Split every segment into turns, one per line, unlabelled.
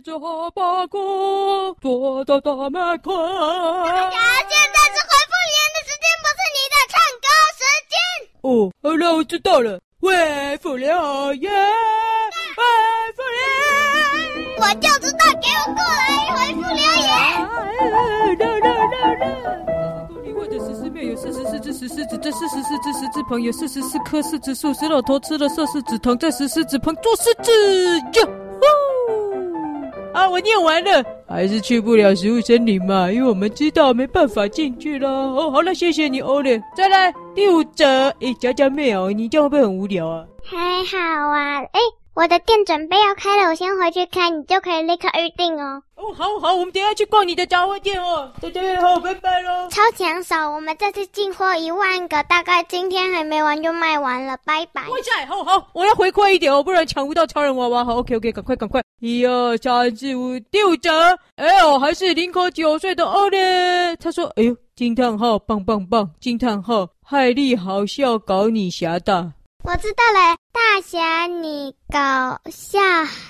带着哈巴狗躲到大门口。
大家现在是回复留言的时间，不是你的唱歌时间。
哦，好了，我知道了。回复留言，回复留言，
我就知道，给我过来回复留言。
啦啦啦啦！公里外的十四面有四十四只石狮子，这四十四只石子旁有四十四棵柿子树，石老头吃了色柿子糖，在石狮子旁做狮子哟。我念完了，还是去不了食物森林嘛，因为我们知道没办法进去啦。哦，好了，谢谢你，欧了。再来第五则，诶，佳佳妹哦，你这样会不会很无聊啊？
还好啊，诶，我的店准备要开了，我先回去开，你就可以立刻预定哦。
哦，好好，我们等一下去逛你的杂货店哦。大家好，拜拜喽。
超抢手，我们这次进货一万个，大概今天还没完就卖完了，拜拜。
哇塞，好好，我要回馈一点哦，不然抢不到超人娃娃。好，OK OK，赶快赶快，一二三四五，第五折。哎呦，还是零口九岁的奥嘞。他说，哎呦，惊叹号，棒棒棒，惊叹号，害力好笑，搞你侠的。
我知道了，大侠你搞笑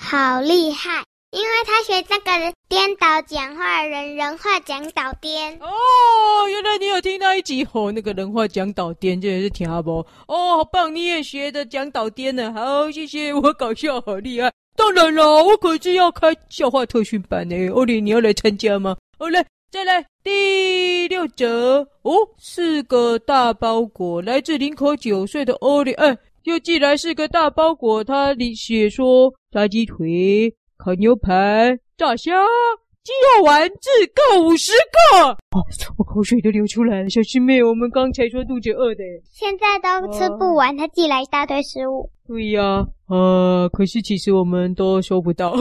好厉害。因为他学这个颠倒讲话人人话讲倒颠
哦，原来你有听到一集哦，那个人话讲倒颠，真的是挺好不？哦，好棒，你也学的讲倒颠呢，好，谢谢，我搞笑好厉害。当然了，我可是要开笑话特训班呢，欧里，你要来参加吗？好来，再来第六则哦，四个大包裹，来自林口九岁的欧里，哎，又寄来四个大包裹，他里写说炸鸡腿。烤牛排、炸虾、鸡肉丸子各五十个。哦，我口水都流出来了，小师妹，我们刚才说肚子饿的，
现在都吃不完，他寄来一大堆食物。
对呀，啊，呃，可是其实我们都收不到。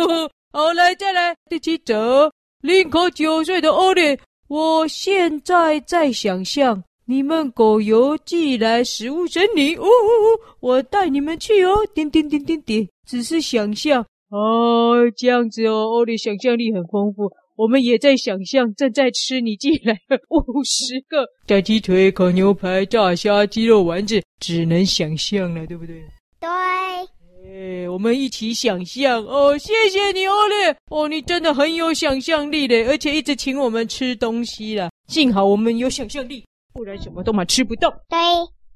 好，来再来第七则，林口九岁的欧丽，我现在在想象你们狗油寄来食物森林，哦哦哦，我带你们去哦，点点点点点，只是想象。哦，这样子哦，欧里想象力很丰富。我们也在想象正在吃你寄来的五十个炸鸡腿、烤牛排、炸虾、鸡肉丸子，只能想象了，对不对？
对。
哎，我们一起想象哦，谢谢你，欧里。哦，你真的很有想象力的，而且一直请我们吃东西了。幸好我们有想象力，不然什么都嘛吃不到。
对。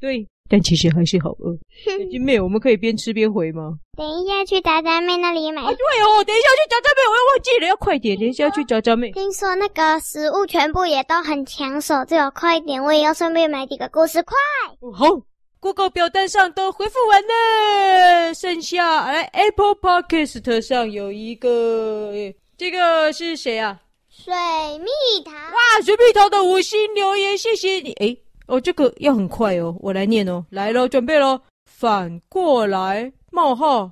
对。但其实还是好饿。小金妹，我们可以边吃边回吗？
等一下去炸酱妹那里买。啊，
对哦，等一下去炸酱妹，我又忘记了，要快点。等一下要去炸酱妹。
听说那个食物全部也都很抢手，最好快一点，我也要顺便买几个故事，快。
哦，好，Google 表单上都回复完了，剩下来 Apple Podcast 上有一个，这个是谁啊？
水蜜桃。
哇，水蜜桃的五星留言，谢谢你。诶哦，这个要很快哦，我来念哦，来喽，准备喽，反过来冒号，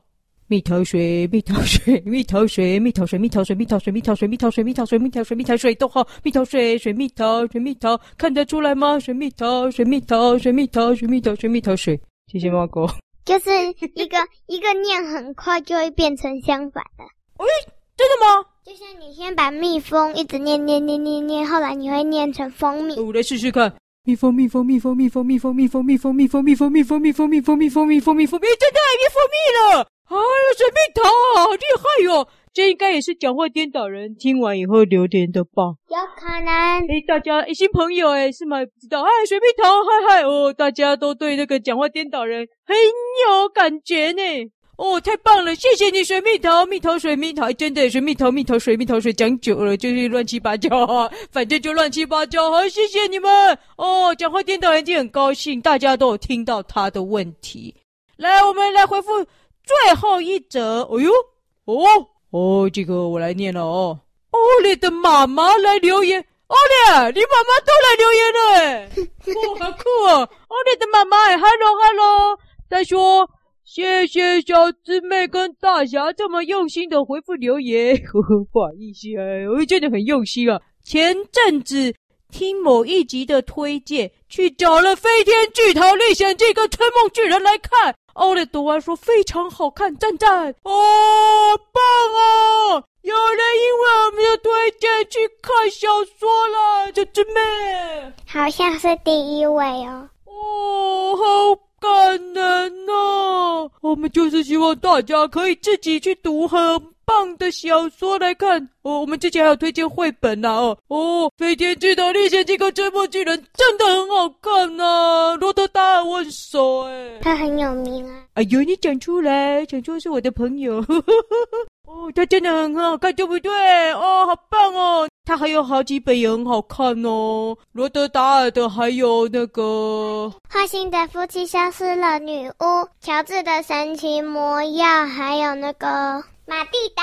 蜜桃水，蜜桃水，蜜桃水，蜜桃水，蜜桃水，蜜桃水，蜜桃水，蜜桃水，蜜桃水，蜜桃水，蜜桃水，逗号，蜜桃水，水蜜桃，水蜜桃，看得出来吗？水蜜桃，水蜜桃，水蜜桃，水蜜桃，水蜜桃水，谢谢猫狗。
就是一个一个念很快，就会变成相反的。
哎，真的吗？
就像你先把蜜蜂一直念念念念念，后来你会念成蜂蜜。
我来试试看。蜜蜂，蜜蜂，蜜蜂，蜜蜂，蜜蜂，蜜蜂，蜜蜂，蜜蜂，蜜蜂，蜜蜂，蜜蜂，蜜蜂，蜜蜂，蜜蜂，蜜蜂，蜜蜂，真的蜜蜂蜜了！哎呀，水蜜桃，好厉害哟！这应该也是讲话颠倒人听完以后留言的吧？
有可能。
哎，大家，新朋友，哎，是吗？不知道。哎，水蜜桃，嗨嗨哦，大家都对那个讲话颠倒人很有感觉呢。哦，太棒了！谢谢你，水蜜桃，蜜桃水蜜桃，真的水蜜桃，蜜桃水蜜桃水，讲久了就是乱七八糟啊，反正就乱七八糟。好，谢谢你们哦，讲话颠倒人就很高兴，大家都有听到他的问题。来，我们来回复最后一则。哎呦，哦哦，这个我来念了哦。欧里的妈妈来留言，欧里，你妈妈都来留言了哎，哇，好酷哦！欧里的妈妈哎，hello hello，再说。谢谢小姊妹跟大侠这么用心的回复留言，呵呵，不好意思啊，我真的很用心啊。前阵子听某一集的推荐，去找了《飞天巨桃历险记》跟《春梦巨人》来看，欧雷读完说非常好看，赞赞哦，棒哦！有人因为我们的推荐去看小说了，小师妹
好像是第一位哦。
哦，好。我们就是希望大家可以自己去读很棒的小说来看哦。我们之前还有推荐绘本呐哦哦，《飞天巨岛历险记》跟《追梦巨人》真的很好看呐，啊，罗德达尔我很熟哎，
他很有名啊。
哎呦，你讲出来，讲出来是我的朋友。哦，他真的很好看，对不对？哦，好棒哦！他还有好几本也很好看哦。罗德达尔的，还有那个
画心的夫妻消失了，女巫乔治的神奇魔药，还有那个马蒂达。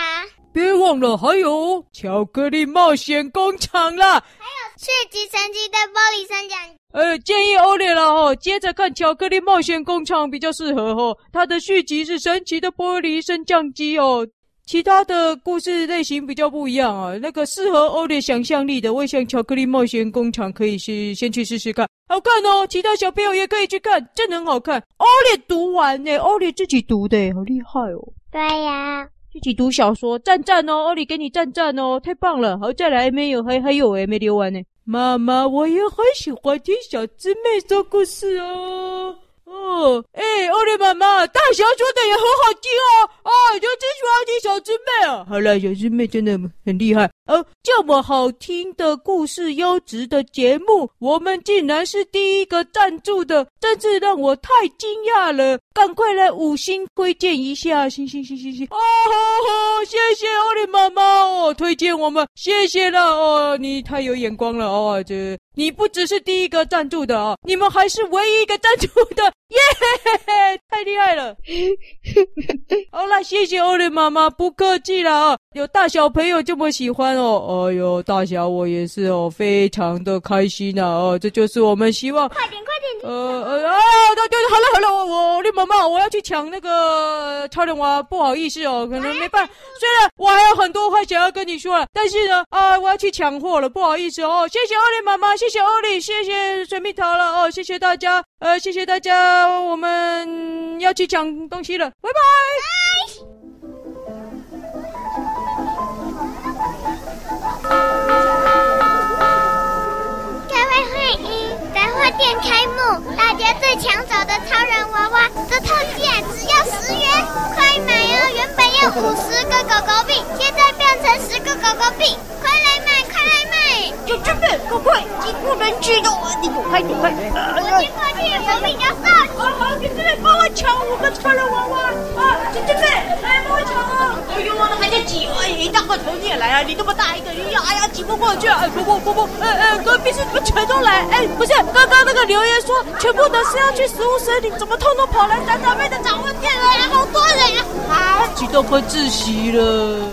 别忘了，还有巧克力冒险工厂啦，还
有续集神奇的玻璃升降。
呃，建议欧列了哦，接着看巧克力冒险工厂比较适合哦。它的续集是神奇的玻璃升降机哦。其他的故事类型比较不一样啊，那个适合欧列想象力的，我想巧克力冒险工厂可以去先去试试看，好看哦。其他小朋友也可以去看，真的很好看。欧列读完呢，欧列自己读的，好厉害哦。
对呀，
自己读小说，赞赞哦，欧列给你赞赞哦，太棒了。好，再来没有？还还有诶，没留完呢。妈妈，我也很喜欢听小姊妹说故事哦。哦，哎，奥利妈妈，大侠说的也很好听哦，啊，就真喜欢听小师妹啊。好了，小师妹真的很厉害。呃，这么好听的故事，优质的节目，我们竟然是第一个赞助的，真是让我太惊讶了。赶快来五星推荐一下，行行行行行。哦，吼吼，谢谢奥利妈妈哦，推荐我们，谢谢了哦，你太有眼光了哦，这。你不只是第一个赞助的啊，你们还是唯一一个赞助的，耶，太厉害了！好了，谢谢欧列妈妈，不客气了啊。有大小朋友这么喜欢哦，哎呦，大侠我也是哦，非常的开心呐哦，这就是我们希望。
快点，快点！
呃呃啊，对对，好了好了，我欧列妈妈，我要去抢那个超人娃，不好意思哦，可能没办法。虽然我还有很多话想要跟你说了，但是呢，啊，我要去抢货了，不好意思哦。谢谢欧列妈妈，谢谢欧丽，谢谢水蜜桃了哦，谢谢大家，呃，谢谢大家，我们要去抢东西了，拜拜。拜
各位欢迎杂货店开幕，大家最抢手的超人娃娃的特价只要十元，快买哦！原本要五十个狗狗币，现在变成十个狗狗币，快来买，快来买！
有准备，快快，进不能去的，你躲开，躲
开！过去！
哎，不不不不，呃呃，隔壁是你们全都来？哎，不是，刚刚那个留言说全部都是要去食物森林，怎么通通跑来杂杂妹的杂货店了呀？好多人啊！啊，激动快窒息了。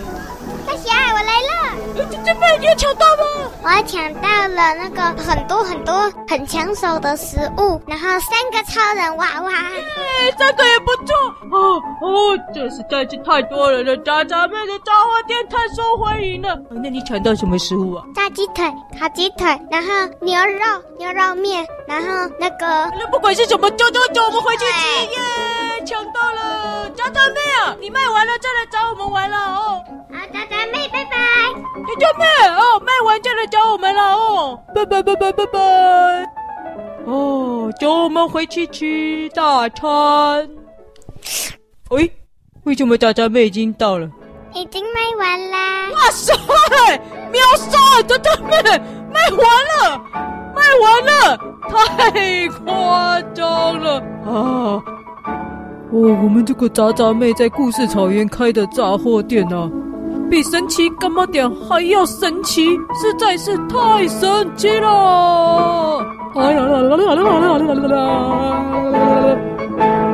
这这边你有抢到吗？
我抢到了那个很多很多很抢手的食物，然后三个超人娃娃，
哎，这个也不错哦哦，这实在是太多人了，渣渣妹的杂货店太受欢迎了。哦，那你抢到什么食物啊？
炸鸡腿、烤鸡腿，然后牛肉牛肉面，然后那个……
那不管是什么，走走走，我们回去吃耶！抢到了，渣渣妹啊，你卖完了再来找我们玩了哦。
妹，拜拜！
你叫妹哦，卖完就来找我们了哦，拜拜拜拜拜拜！哦，叫我们回去吃大餐。喂，为什么渣渣妹已经到了？
已经卖完啦！
哇塞，秒杀！渣渣妹卖完了，卖完了，太夸张了啊！哦，我们这个渣渣妹在故事草原开的杂货店啊。比神奇柑仔店还要神奇，实在是太神奇了！哎呀啦啦啦啦啦啦啦啦啦啦！